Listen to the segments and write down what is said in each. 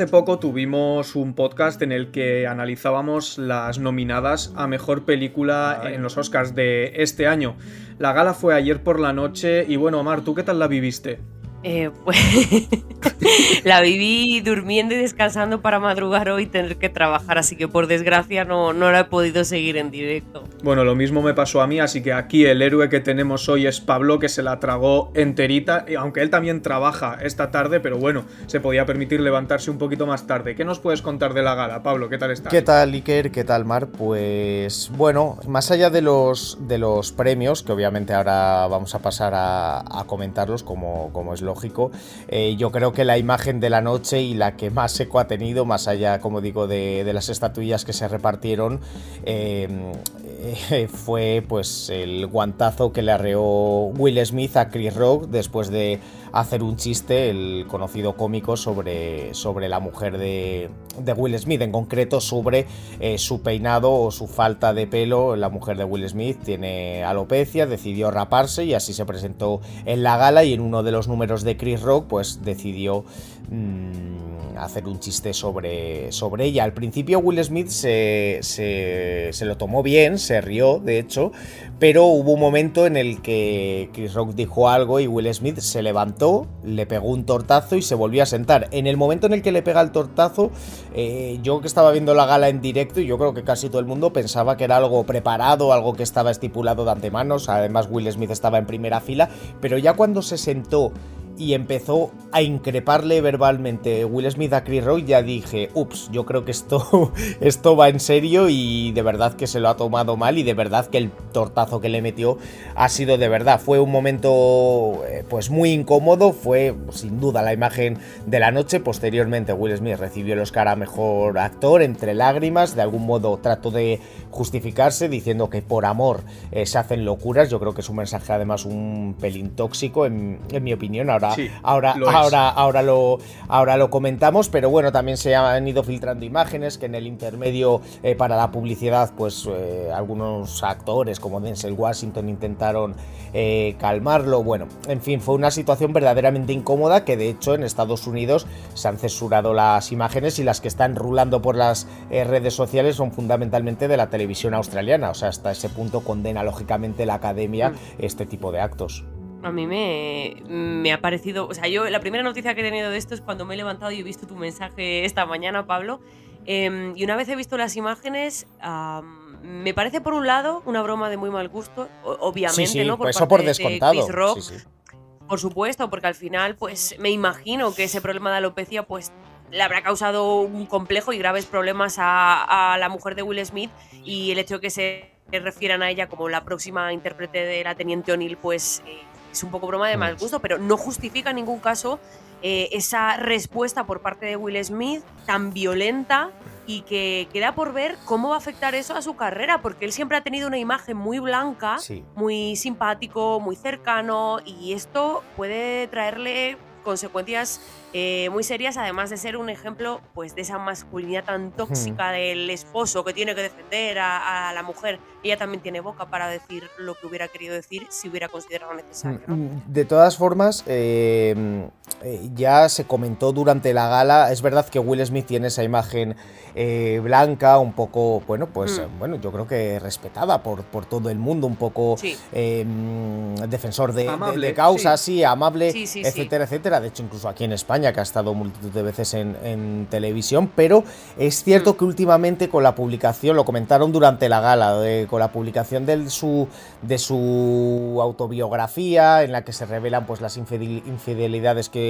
hace poco tuvimos un podcast en el que analizábamos las nominadas a mejor película en los Oscars de este año. La gala fue ayer por la noche y bueno, Omar, ¿tú qué tal la viviste? Eh, pues la viví durmiendo y descansando para madrugar hoy y tener que trabajar, así que por desgracia no, no la he podido seguir en directo. Bueno, lo mismo me pasó a mí, así que aquí el héroe que tenemos hoy es Pablo, que se la tragó enterita, aunque él también trabaja esta tarde, pero bueno, se podía permitir levantarse un poquito más tarde. ¿Qué nos puedes contar de la gala, Pablo? ¿Qué tal estás? ¿Qué tal, Iker? ¿Qué tal, Mar? Pues bueno, más allá de los, de los premios, que obviamente ahora vamos a pasar a, a comentarlos como, como es lo lógico. Eh, yo creo que la imagen de la noche y la que más eco ha tenido, más allá, como digo, de, las estatuillas que se repartieron, em, eh, fue pues el guantazo que le arreó Will Smith a Chris Rock después de hacer un chiste, el conocido cómico, sobre, sobre la mujer de, Will Smith, en concreto sobre eh, su peinado o su falta de pelo. La mujer de Will Smith tiene alopecia, decidió raparse y así se presentó en la gala y en uno de los números de Chris Rock pues decidió... Mm, hacer un chiste sobre, sobre ella. Al principio Will Smith se, se, lo tomó bien, se rió, de hecho, pero hubo un momento en el que Chris Rock dijo algo y Will Smith se levantó, le pegó un tortazo y se volvió a sentar. En el momento en el que le pega el tortazo, eh, yo que estaba viendo la gala en directo y yo creo que casi todo el mundo pensaba que era algo preparado, algo que estaba estipulado de antemano, además Will Smith estaba en primera fila, pero ya cuando se sentó y empezó a increparle verbalmente Will Smith a Chris Rock, ya dije, ups, yo creo que esto, esto va en serio y de verdad que se lo ha tomado mal y de verdad que el tortazo que le metió ha sido de verdad. Fue un momento eh, pues muy incómodo, fue sin duda la imagen de la noche. Posteriormente Will Smith recibió el Oscar a Mejor Actor entre lágrimas, de algún modo trató de justificarse diciendo que por amor eh, se hacen locuras. Yo creo que es un mensaje además un pelín tóxico en, en mi opinión. Ahora ahora, ahora, ahora, lo, ahora lo comentamos, pero bueno, también se han ido filtrando imágenes que en el intermedio eh, para la publicidad, pues eh, algunos actores como Denzel Washington intentaron eh, calmarlo. Bueno, en fin, fue una situación verdaderamente incómoda que de hecho en Estados Unidos se han censurado las imágenes y las que están rulando por las redes sociales son fundamentalmente de la televisión australiana. O sea, hasta ese punto condena lógicamente la academia mm. este tipo de actos. A mí me, ha parecido, o sea, yo la primera noticia que he tenido de esto es cuando me he levantado y he visto tu mensaje esta mañana, Pablo, em, y una vez he visto las imágenes, me parece por un lado una broma de muy mal gusto, obviamente, ¿no? Por eso por descontado. por supuesto, porque al final, pues me imagino que ese problema de alopecia, pues le habrá causado un complejo y graves problemas a, la mujer de Will Smith y el hecho de que se refieran a ella como la próxima intérprete de la Teniente O'Neill, pues eh, es un poco broma de mal gusto, pero no justifica en ningún caso eh, esa respuesta por parte de Will Smith tan violenta y que queda por ver cómo va a afectar eso a su carrera, porque él siempre ha tenido una imagen muy blanca, muy simpático, muy cercano, y esto puede traerle consecuencias eh, muy serias, además de ser un ejemplo pues, de esa masculinidad tan tóxica del esposo que tiene que defender a, la mujer. Ella también tiene boca para decir lo que hubiera querido decir si hubiera considerado necesario. Mm, de todas formas, eh, eh, ya se comentó durante la gala, es verdad que Will Smith tiene esa imagen blanca, un poco, bueno, pues mm. bueno, yo creo que respetada por, por todo el mundo, un poco defensor de, causa, sí, amable, etcétera, etcétera. De hecho, incluso aquí en España que ha estado multitud de veces en, televisión, pero es cierto mm. que últimamente con la publicación, lo comentaron durante la gala, con la publicación de su, de su autobiografía, en la que se revelan pues, las infidelidades que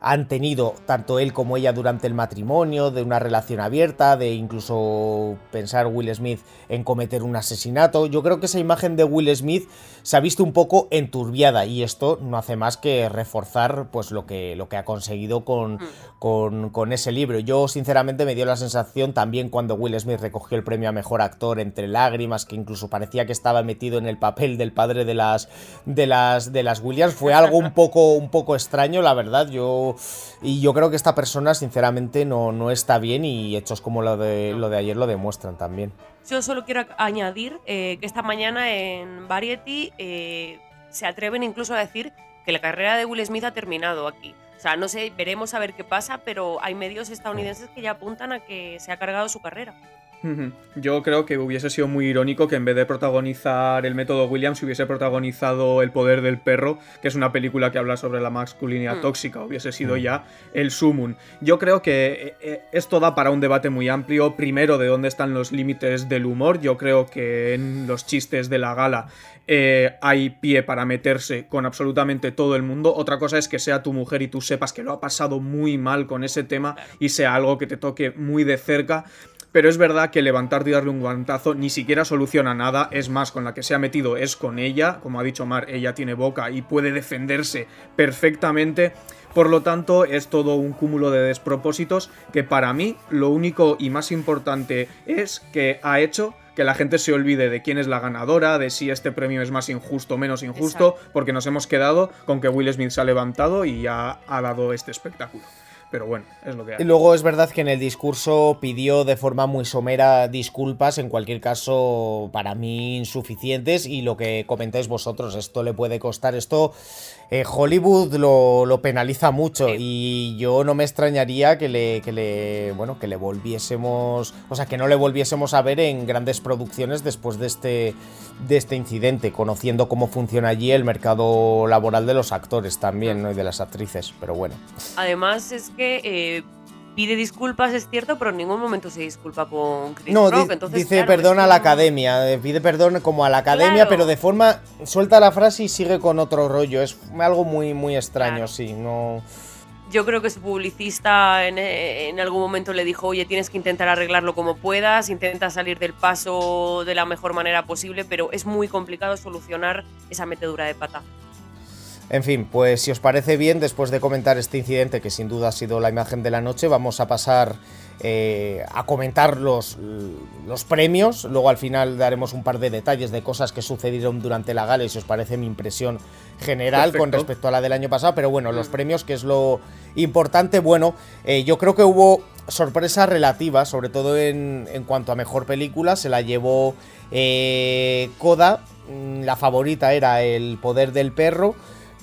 han tenido tanto él como ella durante el matrimonio, de una relación abierta, de incluso pensar Will Smith en cometer un asesinato. Yo creo que esa imagen de Will Smith se ha visto un poco enturbiada y esto no hace más que reforzar pues lo que, lo que ha conseguido con, mm. con, con, ese libro. Yo sinceramente me dio la sensación también cuando Will Smith recogió el premio a Mejor Actor entre lágrimas, que incluso parecía que estaba metido en el papel del padre de las, de las, de las Williams. Fue algo un poco, un poco extraño, la verdad. Yo, y yo creo que esta persona sinceramente no, no está bien y hechos como lo de, lo de ayer lo demuestran también. Yo solo quiero añadir eh, que esta mañana en Variety eh, se atreven incluso a decir que la carrera de Will Smith ha terminado aquí. O sea, no sé, veremos a ver qué pasa, pero hay medios estadounidenses que ya apuntan a que se ha cargado su carrera. Yo creo que hubiese sido muy irónico que en vez de protagonizar el método Williams hubiese protagonizado El poder del perro, que es una película que habla sobre la masculinidad mm. tóxica, hubiese sido mm. ya el sumum. Yo creo que eh, eh, esto da para un debate muy amplio, primero de dónde están los límites del humor, yo creo que en los chistes de la gala eh, hay pie para meterse con absolutamente todo el mundo. Otra cosa es que sea tu mujer y tú sepas que lo ha pasado muy mal con ese tema y sea algo que te toque muy de cerca. Pero es verdad que levantar y darle un guantazo ni siquiera soluciona nada. Es más, con la que se ha metido es con ella. Como ha dicho Mar, ella tiene boca y puede defenderse perfectamente. Por lo tanto, es todo un cúmulo de despropósitos que para mí lo único y más importante es que ha hecho que la gente se olvide de quién es la ganadora, de si este premio es más injusto o menos injusto, porque nos hemos quedado con que Will Smith se ha levantado y ya ha dado este espectáculo pero bueno, es lo que hay. Y luego es verdad que en el discurso pidió de forma muy somera disculpas, en cualquier caso para mí insuficientes y lo que comentáis vosotros, esto le puede costar, esto eh, Hollywood lo, penaliza mucho y yo no me extrañaría que le, que le, bueno, que le volviésemos, o sea, que no le volviésemos a ver en grandes producciones después de este, de este incidente, conociendo cómo funciona allí el mercado laboral de los actores también, ¿no? Y de las actrices, pero bueno. Además es que eh, pide disculpas, es cierto, pero en ningún momento se disculpa con Chris no, dice perdón a la academia, eh, pide perdón como a la academia, pero de forma suelta la frase y sigue con otro rollo. Es algo muy, muy extraño, sí. No. Yo creo que su publicista en, algún momento le dijo, oye, tienes que intentar arreglarlo como puedas, intenta salir del paso de la mejor manera posible, pero es muy complicado solucionar esa metedura de pata. En fin, pues si os parece bien, después de comentar este incidente, que sin duda ha sido la imagen de la noche, vamos a pasar eh, a comentar los, los, premios. Luego al final daremos un par de detalles de cosas que sucedieron durante la gala y si os parece mi impresión general con respecto a la del año pasado. Pero bueno, los mm. premios, que es lo importante, bueno, eh, yo creo que hubo sorpresa relativa, sobre todo en, en cuanto a mejor película. Se la llevó eh, Coda. Mm, la favorita era El Poder del Perro.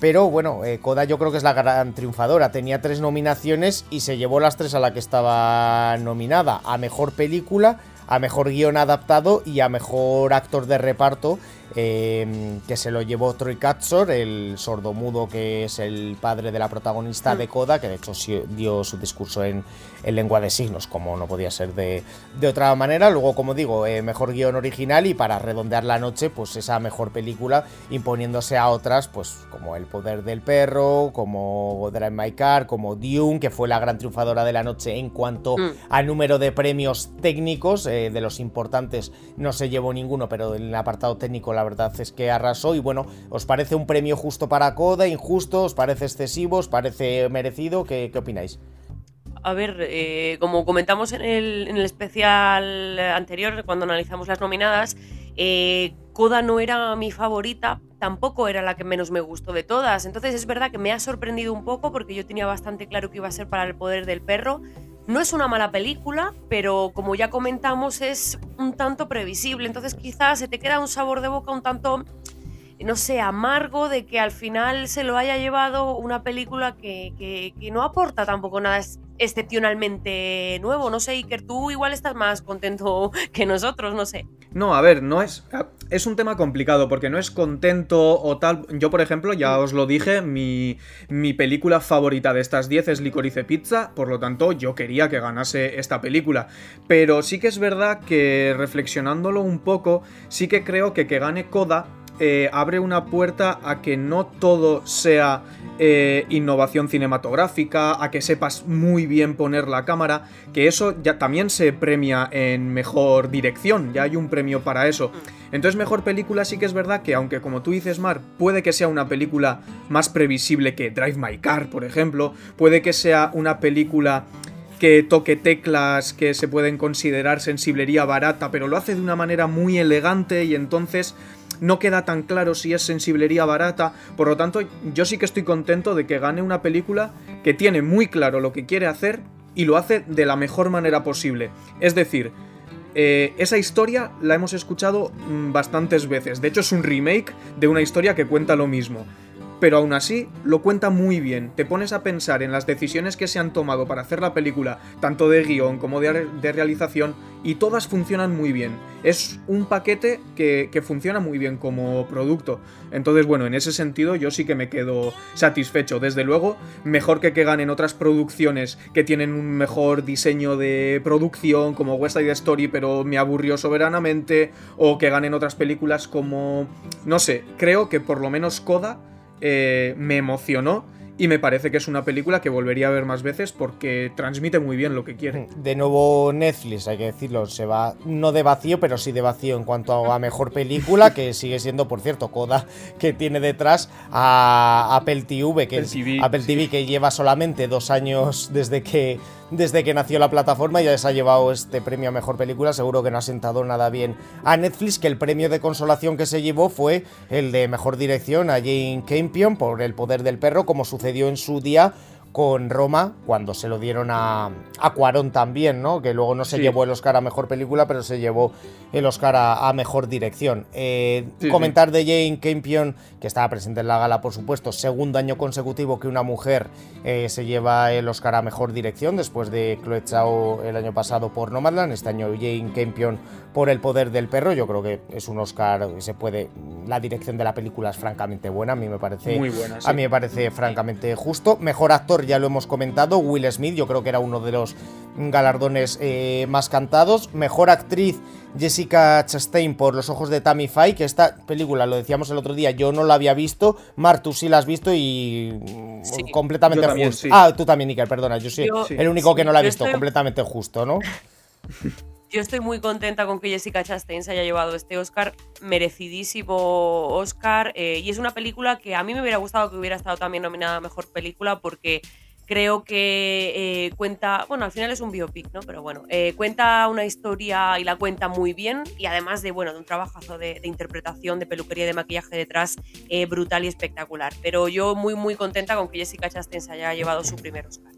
Pero bueno, eh, Koda yo creo que es la gran triunfadora. Tenía tres nominaciones y se llevó las tres a la que estaba nominada. A mejor película, a mejor guion adaptado y a mejor actor de reparto. Em, que se lo llevó Troy Katzor, el sordomudo que es el padre de la protagonista de Coda, que de hecho dio su discurso en, lengua de signos, como no podía ser de, otra manera. Luego, como digo, eh, mejor guion original y para redondear la noche, pues esa mejor película, imponiéndose a otras, pues como El Poder del Perro, como Drive My Car, como Dune, que fue la gran triunfadora de la noche en cuanto mm. al número de premios técnicos, eh, de los importantes no se llevó ninguno, pero en el apartado técnico la la verdad es que arrasó y bueno, ¿os parece un premio justo para Coda, injusto, os parece excesivo, os parece merecido? ¿Qué, opináis? A ver, eh, como comentamos en el, especial anterior, cuando analizamos las nominadas, eh, Coda no era mi favorita, tampoco era la que menos me gustó de todas. Entonces es verdad que me ha sorprendido un poco porque yo tenía bastante claro que iba a ser para el poder del perro. No es una mala película, pero como ya comentamos es un tanto previsible, entonces quizás se te queda un sabor de boca un tanto, no sé, amargo de que al final se lo haya llevado una película que, que no aporta tampoco nada excepcionalmente nuevo. No sé, Iker, tú igual estás más contento que nosotros, no sé. No, a ver, no es. Es un tema complicado porque no es contento o tal. Yo, por ejemplo, ya os lo dije, mi, mi película favorita de estas 10 es Licorice Pizza, por lo tanto, yo quería que ganase esta película. Pero sí que es verdad que reflexionándolo un poco, sí que creo que que gane Coda eh, abre una puerta a que no todo sea eh, innovación cinematográfica, a que sepas muy bien poner la cámara, que eso ya también se premia en mejor dirección, ya hay un premio para eso. Entonces mejor película sí que es verdad que aunque como tú dices Mar, puede que sea una película más previsible que Drive My Car, por ejemplo, puede que sea una película que toque teclas que se pueden considerar sensiblería barata, pero lo hace de una manera muy elegante y entonces no queda tan claro si es sensiblería barata, por lo tanto yo sí que estoy contento de que gane una película que tiene muy claro lo que quiere hacer y lo hace de la mejor manera posible. Es decir, eh, esa historia la hemos escuchado mm, bastantes veces, de hecho es un remake de una historia que cuenta lo mismo pero aún así lo cuenta muy bien. Te pones a pensar en las decisiones que se han tomado para hacer la película, tanto de guion como de, realización, y todas funcionan muy bien. Es un paquete que, que, funciona muy bien como producto. Entonces, bueno, en ese sentido yo sí que me quedo satisfecho. Desde luego, mejor que que ganen otras producciones que tienen un mejor diseño de producción, como West Side Story, pero me aburrió soberanamente, o que ganen otras películas como... No sé, creo que por lo menos Coda eh, me emocionó y me parece que es una película que volvería a ver más veces porque transmite muy bien lo que quiere. De nuevo Netflix, hay que decirlo, se va no de vacío, pero sí de vacío en cuanto a mejor película, que sigue siendo, por cierto, Coda, que tiene detrás a Apple TV, que Apple TV que lleva solamente dos años desde que desde que nació la plataforma ya se ha llevado este premio a mejor película. Seguro que no ha sentado nada bien a Netflix, que el premio de consolación que se llevó fue el de mejor dirección a Jane Campion por El poder del perro, como sucedió en su día con Roma, cuando se lo dieron a, a Cuarón también, ¿no? Que luego no se llevó el Oscar a Mejor Película, pero se llevó el Oscar a, Mejor Dirección. Eh, comentar de Jane Campion, que estaba presente en la gala, por supuesto, segundo año consecutivo que una mujer eh, se lleva el Oscar a Mejor Dirección, después de Chloe Chao el año pasado por Nomadland, este año Jane Campion por El Poder del Perro, yo creo que es un Oscar que se puede... La dirección de la película es francamente buena, a mí me parece... Muy buena, A mí me parece francamente justo. Mejor actor ya lo hemos comentado, Will Smith, yo creo que era uno de los galardones eh, más cantados. Mejor actriz, Jessica Chastain por Los ojos de Tammy Faye, que esta película, lo decíamos el otro día, yo no la había visto. Mar, tú sí la has visto y mm, completamente justo. Ah, tú también, Iker, perdona, yo sí, el único que no la ha visto, completamente justo, ¿no? Yo estoy muy contenta con que Jessica Chastain se haya llevado este Oscar, merecidísimo Oscar, eh, y es una película que a mí me hubiera gustado que hubiera estado también nominada a Mejor Película porque creo que eh, cuenta, bueno, al final es un biopic, ¿no? Pero bueno, eh, cuenta una historia y la cuenta muy bien y además de, bueno, de un trabajazo de, interpretación, de peluquería y de maquillaje detrás eh, brutal y espectacular. Pero yo muy, muy contenta con que Jessica Chastain se haya llevado su primer Oscar.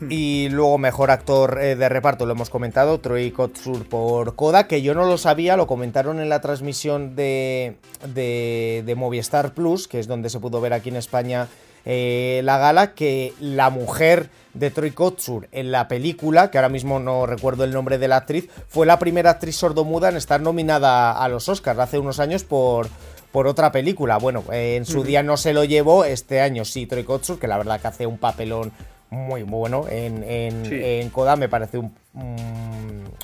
Y luego mejor actor de reparto, lo hemos comentado, Troy Kotsur por Coda, que yo no lo sabía, lo comentaron en la transmisión de, de, de Movistar Plus, que es donde se pudo ver aquí en España eh, la gala que la mujer de Troy Kotsur en la película, que ahora mismo no recuerdo el nombre de la actriz, fue la primera actriz sordomuda en estar nominada a los Oscars hace unos años por, por otra película. Bueno, eh, en su día no se lo llevó, este año sí, Troy Kotsur, que la verdad que hace un papelón muy bueno en, en, Coda, me parece un,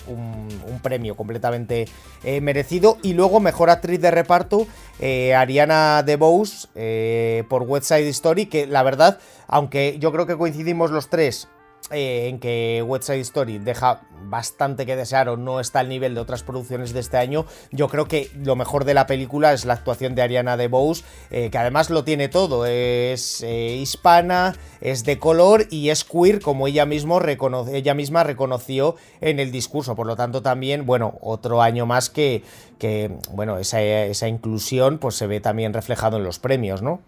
un, premio completamente eh, merecido. Y luego, mejor actriz de reparto, eh, Ariana DeBose eh, por West Side Story, que la verdad, aunque yo creo que coincidimos los tres eh, en que West Side Story deja bastante que desear o no está al nivel de otras producciones de este año, yo creo que lo mejor de la película es la actuación de Ariana DeBose, eh, que además lo tiene todo, es eh, hispana, es de color y es queer, como ella, mismo ella misma reconoció en el discurso, por lo tanto también, bueno, otro año más que, que bueno, esa, esa inclusión pues se ve también reflejado en los premios, ¿no?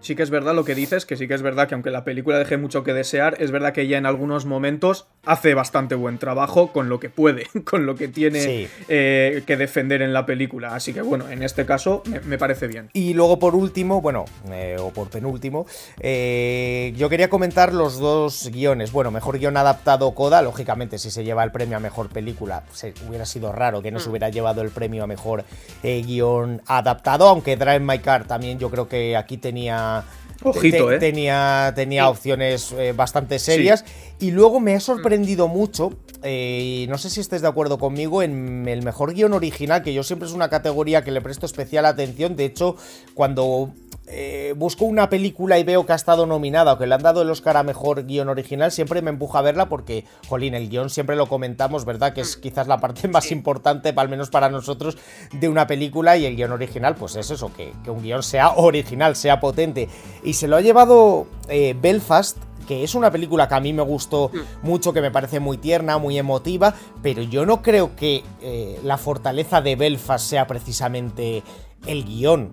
Sí que es verdad lo que dices, que sí que es verdad que aunque la película deje mucho que desear, es verdad que ella en algunos momentos hace bastante buen trabajo con lo que puede, con lo que tiene eh, que defender en la película. Así que bueno, en este caso me, parece bien. Y luego por último, bueno, eh, o por penúltimo, eh, yo quería comentar los dos guiones. Bueno, mejor guion adaptado Coda, lógicamente si se lleva el premio a mejor película, se, hubiera sido raro que no se mm. hubiera llevado el premio a mejor guion adaptado, aunque Drive My Car también yo creo que aquí tenía Ojito, ¿eh? Tenía, tenía opciones eh, bastante serias. Y luego me ha sorprendido mucho, eh, y no sé si estés de acuerdo conmigo, en el mejor guion original, que yo siempre es una categoría que le presto especial atención. De hecho, cuando eh, busco una película y veo que ha estado nominada o que le han dado el Oscar a mejor guion original, siempre me empuja a verla porque, jolín, el guion siempre lo comentamos, ¿verdad? Que es mm. quizás la parte más importante, al menos para nosotros, de una película y el guion original, pues es eso, que, un guion sea original, sea potente. Y se lo ha llevado eh, Belfast, que es una película que a mí me gustó mm. mucho, que me parece muy tierna, muy emotiva, pero yo no creo que eh, la fortaleza de Belfast sea precisamente el guion.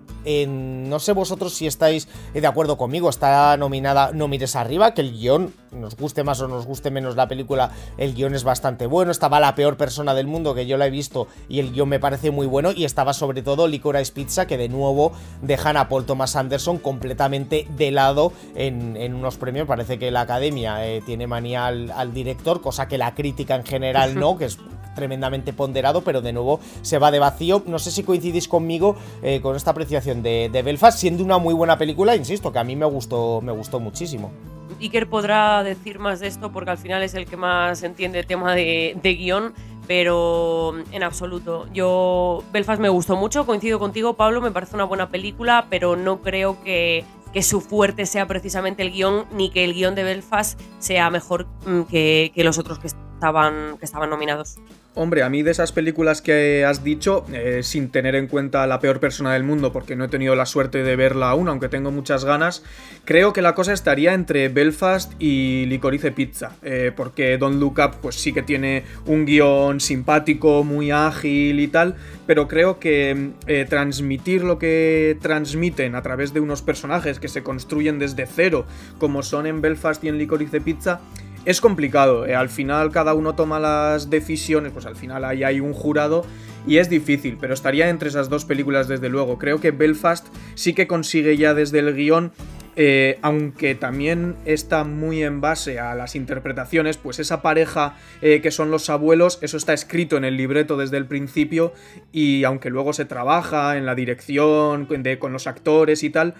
no sé vosotros si estáis de acuerdo conmigo, está nominada No mires arriba, que el guion, nos guste más o nos guste menos la película, el guion es bastante bueno, estaba la peor persona del mundo que yo la he visto y el guion me parece muy bueno. Y estaba sobre todo Licorice Pizza que de nuevo dejan a Paul Thomas Anderson completamente de lado en, unos premios, parece que la academia eh, tiene manía al, al director, cosa que la crítica en general no, que es tremendamente ponderado, pero de nuevo se va de vacío. No sé si coincidís conmigo eh, con esta apreciación de, Belfast, siendo una muy buena película, insisto, que a mí me gustó, me gustó muchísimo. Iker podrá decir más de esto porque al final es el que más entiende el tema de, de guion, pero en absoluto. Yo, Belfast me gustó mucho, coincido contigo, Pablo, me parece una buena película, pero no creo que, su fuerte sea precisamente el guion, ni que el guion de Belfast sea mejor mm, que, que los otros que estaban, que estaban nominados. Hombre, a mí de esas películas que has dicho, eh, sin tener en cuenta la peor persona del mundo, porque no he tenido la suerte de verla aún, aunque tengo muchas ganas, creo que la cosa estaría entre Belfast y Licorice Pizza, eh, porque Don't Look Up pues sí que tiene un guion simpático, muy ágil y tal, pero creo que eh, transmitir lo que transmiten a través de unos personajes que se construyen desde cero, como son en Belfast y en Licorice Pizza, es complicado. Eh, al final cada uno toma las decisiones, pues al final ahí hay un jurado y es difícil, pero estaría entre esas dos películas desde luego. Creo que Belfast sí que consigue ya desde el guion eh, aunque también está muy en base a las interpretaciones, pues esa pareja eh, que son los abuelos, eso está escrito en el libreto desde el principio y aunque luego se trabaja en la dirección, con los actores y tal,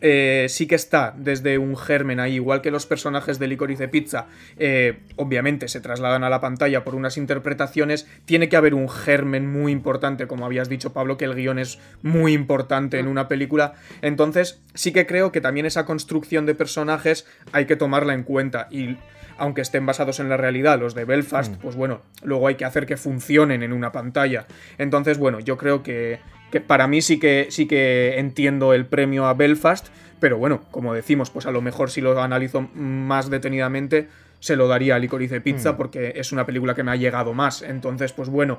eh, sí que está desde un germen ahí, igual que los personajes de Licorice Pizza, eh, obviamente se trasladan a la pantalla por unas interpretaciones, tiene que haber un germen muy importante, como habías dicho Pablo, que el guion es muy importante en mm. una película, entonces sí que creo que también esa construcción de personajes hay que tomarla en cuenta y aunque estén basados en la realidad, los de Belfast, mm. pues bueno, luego hay que hacer que funcionen en una pantalla. Entonces, bueno, yo creo que, que para mí sí que, sí que entiendo el premio a Belfast, pero bueno, como decimos, pues a lo mejor si lo analizo más detenidamente, se lo daría a Licorice Pizza mm. porque es una película que me ha llegado más. Entonces, pues bueno,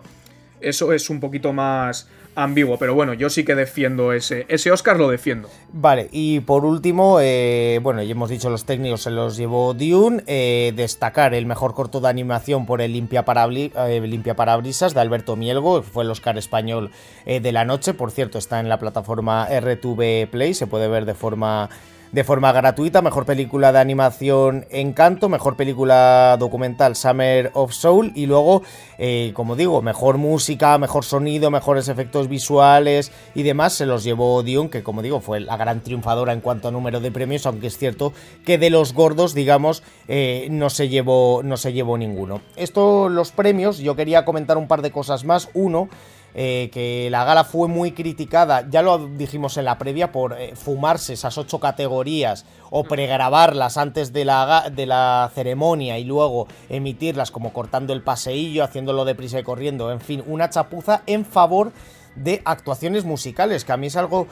eso es un poquito más ambiguo, pero bueno, yo sí que defiendo ese, ese Oscar lo defiendo. Vale, y por último, eh, bueno, ya hemos dicho los técnicos se los llevó Dune, eh, destacar el mejor corto de animación por el Limpia, eh, Parabrisas de Alberto Mielgo, fue el Oscar español de la noche, por cierto, está en la plataforma RTV Play, se puede ver de forma de forma gratuita. Mejor película de animación Encanto, mejor película documental Summer of Soul y luego, eh, como digo, mejor música, mejor sonido, mejores efectos visuales y demás se los llevó Dion, que como digo fue la gran triunfadora en cuanto a número de premios, aunque es cierto que de los gordos, digamos, eh, no, se llevó, no se llevó ninguno. Esto, los premios, yo quería comentar un par de cosas más. Uno, eh, que la gala fue muy criticada, ya lo dijimos en la previa, por eh, fumarse esas ocho categorías o pregrabarlas antes de la, de la ceremonia y luego emitirlas como cortando el paseillo, haciéndolo deprisa y corriendo, en fin, una chapuza en favor de actuaciones musicales, que a mí es algo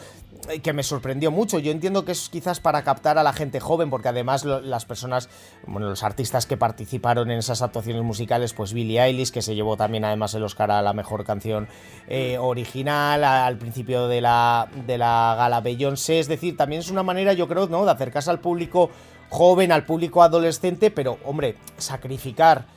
que me sorprendió mucho. Yo entiendo que es quizás para captar a la gente joven, porque además las personas, bueno, los artistas que participaron en esas actuaciones musicales, pues Billie Eilish, que se llevó también además el Oscar a la mejor canción eh, original, al principio de la, de la gala Beyoncé, es decir, también es una manera, yo creo, ¿no?, de acercarse al público joven, al público adolescente, pero, hombre, sacrificar Mm,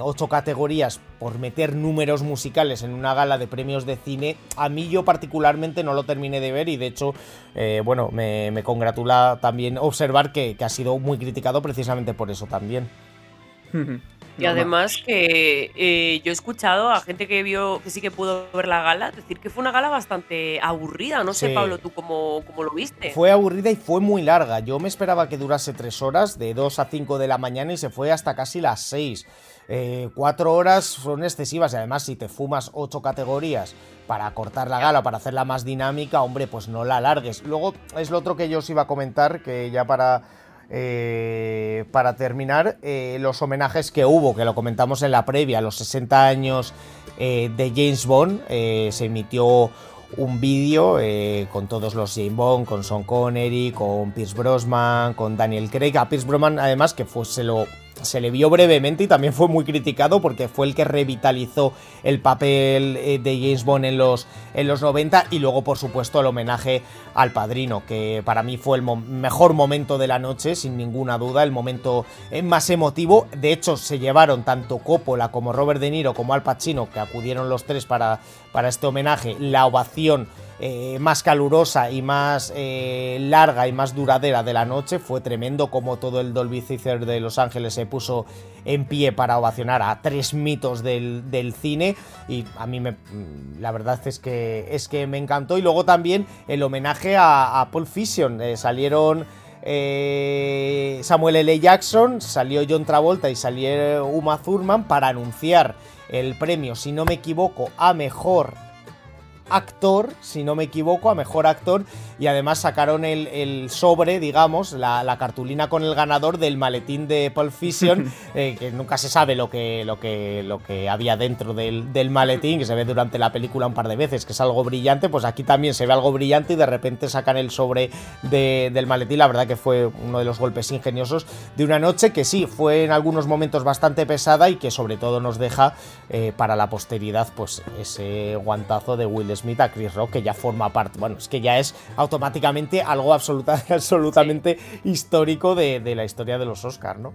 ocho categorías por meter números musicales en una gala de premios de cine, a mí yo particularmente no lo terminé de ver y de hecho, eh, bueno, me, congratula también observar que, que ha sido muy criticado precisamente por eso también. Y además que eh, yo he escuchado a gente que vio, que sí que pudo ver la gala, decir que fue una gala bastante aburrida. No sé, Pablo, tú cómo, cómo, lo viste. Fue aburrida y fue muy larga. Yo me esperaba que durase tres horas, de 2 a 5 de la mañana, y se fue hasta casi las 6. Eh, cuatro horas son excesivas y además si te fumas ocho categorías para cortar la gala, para hacerla más dinámica, hombre, pues no la alargues. Luego es lo otro que yo os iba a comentar, que ya para eh, para terminar, eh, los homenajes que hubo, que lo comentamos en la previa, los 60 años eh, de James Bond, se emitió un vídeo con todos los James Bond, con Sean Connery, con Pierce Brosnan, con Daniel Craig. A Pierce Brosnan, además, que fue, se lo se le vio brevemente y también fue muy criticado porque fue el que revitalizó el papel eh, de James Bond en los, en los 90 y luego por supuesto el homenaje al padrino, que para mí fue el mejor momento de la noche, sin ninguna duda, el momento eh, más emotivo. De hecho, se llevaron tanto Coppola como Robert De Niro como Al Pacino, que acudieron los tres para, para este homenaje, la ovación eh, más calurosa y más eh, larga y más duradera de la noche. Fue tremendo como todo el Dolby Theater de Los Ángeles se puso en pie para ovacionar a tres mitos del, cine y a mí me, la verdad es que, es que me encantó. Y luego también el homenaje a, a Paul Fission. Eh, salieron... Samuel L. Jackson, salió John Travolta y salió Uma Thurman para anunciar el premio, si no me equivoco, a mejor actor, si no me equivoco, a mejor actor. Y además sacaron el, sobre, digamos, la, cartulina con el ganador del maletín de Pulp Fiction, eh, que nunca se sabe lo que, lo que, lo que había dentro del, maletín, que se ve durante la película un par de veces, que es algo brillante. Pues aquí también se ve algo brillante y de repente sacan el sobre del maletín. La verdad que fue uno de los golpes ingeniosos de una noche que sí, fue en algunos momentos bastante pesada y que sobre todo nos deja eh, para la posteridad, pues ese guantazo de Will Smith a Chris Rock, que ya forma parte, bueno, es que ya es automáticamente algo absolutamente histórico de, la historia de los Oscars, ¿no?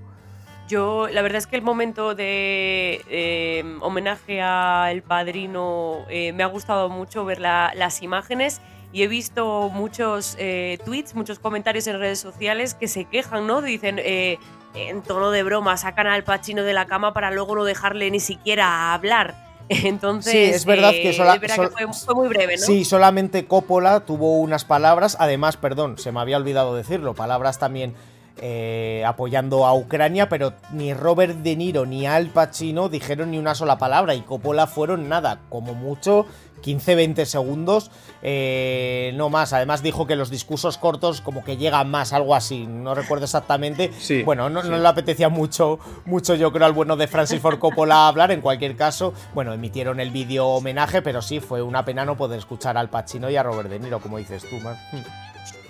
Yo, la verdad es que el momento de eh, homenaje a El Padrino eh, me ha gustado mucho ver las imágenes y he visto muchos eh, tweets, muchos comentarios en redes sociales que se quejan, ¿no? Dicen, en tono de broma, sacan al Pachino de la cama para luego no dejarle ni siquiera hablar. Entonces, sí, es verdad que, eh, fue, muy breve, ¿no? Sí, solamente Coppola tuvo unas palabras, además, perdón, se me había olvidado decirlo, palabras también eh, apoyando a Ucrania, pero ni Robert De Niro ni Al Pacino dijeron ni una sola palabra y Coppola fueron nada, como mucho 15-20 segundos, eh, no más. Además dijo que los discursos cortos como que llegan más, algo así, no recuerdo exactamente. bueno, no, le apetecía mucho, mucho yo creo al bueno de Francis Ford Coppola hablar, en cualquier caso, bueno, emitieron el vídeo homenaje, pero sí, fue una pena no poder escuchar al Pacino y a Robert De Niro, como dices tú, man.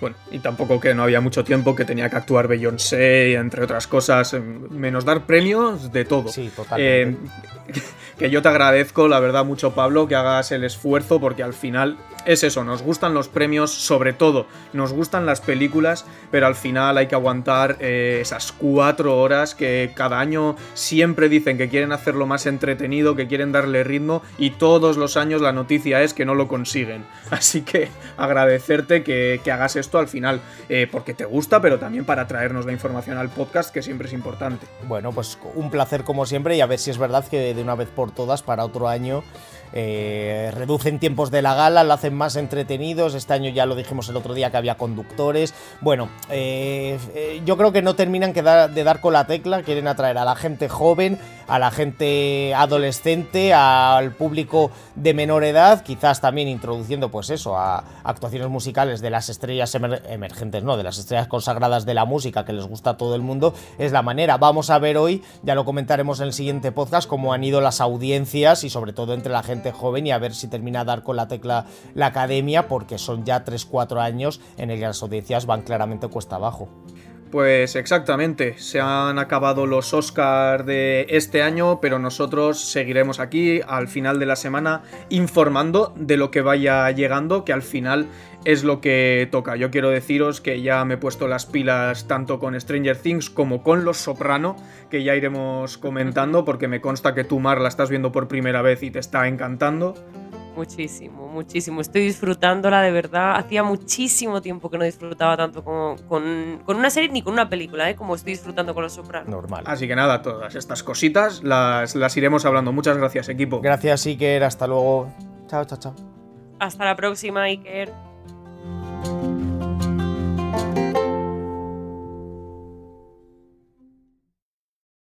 Bueno, y tampoco que no había mucho tiempo, que tenía que actuar Beyoncé, entre otras cosas, menos dar premios de todo. Sí, totalmente. Eh, que yo te agradezco, la verdad, mucho, Pablo, que hagas el esfuerzo, porque al final es eso, nos gustan los premios, sobre todo, nos gustan las películas, pero al final hay que aguantar eh, esas cuatro horas que cada año siempre dicen que quieren hacerlo más entretenido, que quieren darle ritmo, y todos los años la noticia es que no lo consiguen. Así que agradecerte que, hagas esto al final, eh, porque te gusta, pero también para traernos la información al podcast, que siempre es importante. Bueno, pues un placer como siempre, y a ver si es verdad que de una vez por todas, para otro año, eh, reducen tiempos de la gala, lo hacen más entretenidos. Este año ya lo dijimos el otro día que había conductores. Bueno, eh, eh, yo creo que no terminan de dar con la tecla. Quieren atraer a la gente joven, a la gente adolescente, al público de menor edad, quizás también introduciendo, pues eso, a actuaciones musicales de las estrellas emergentes, no, de las estrellas consagradas de la música que les gusta a todo el mundo. Es la manera. Vamos a ver hoy, ya lo comentaremos en el siguiente podcast, cómo han ido las audiencias y sobre todo entre la gente joven y a ver si termina a dar con la tecla la academia porque son ya 3-4 años en el que las audiencias van claramente cuesta abajo. Pues exactamente, se han acabado los Oscars de este año, pero nosotros seguiremos aquí al final de la semana informando de lo que vaya llegando, que al final es lo que toca. Yo quiero deciros que ya me he puesto las pilas tanto con Stranger Things como con Los Soprano, que ya iremos comentando, porque me consta que tú, Mar, la estás viendo por primera vez y te está encantando. Muchísimo, muchísimo. Estoy disfrutándola de verdad. Hacía muchísimo tiempo que no disfrutaba tanto con, con, una serie ni con una película, ¿eh? como estoy disfrutando con Los Sopranos. Normal. Así que nada, todas estas cositas las, las iremos hablando. Muchas gracias, equipo. Gracias, Iker. Hasta luego. Chao, chao, chao. Hasta la próxima, Iker.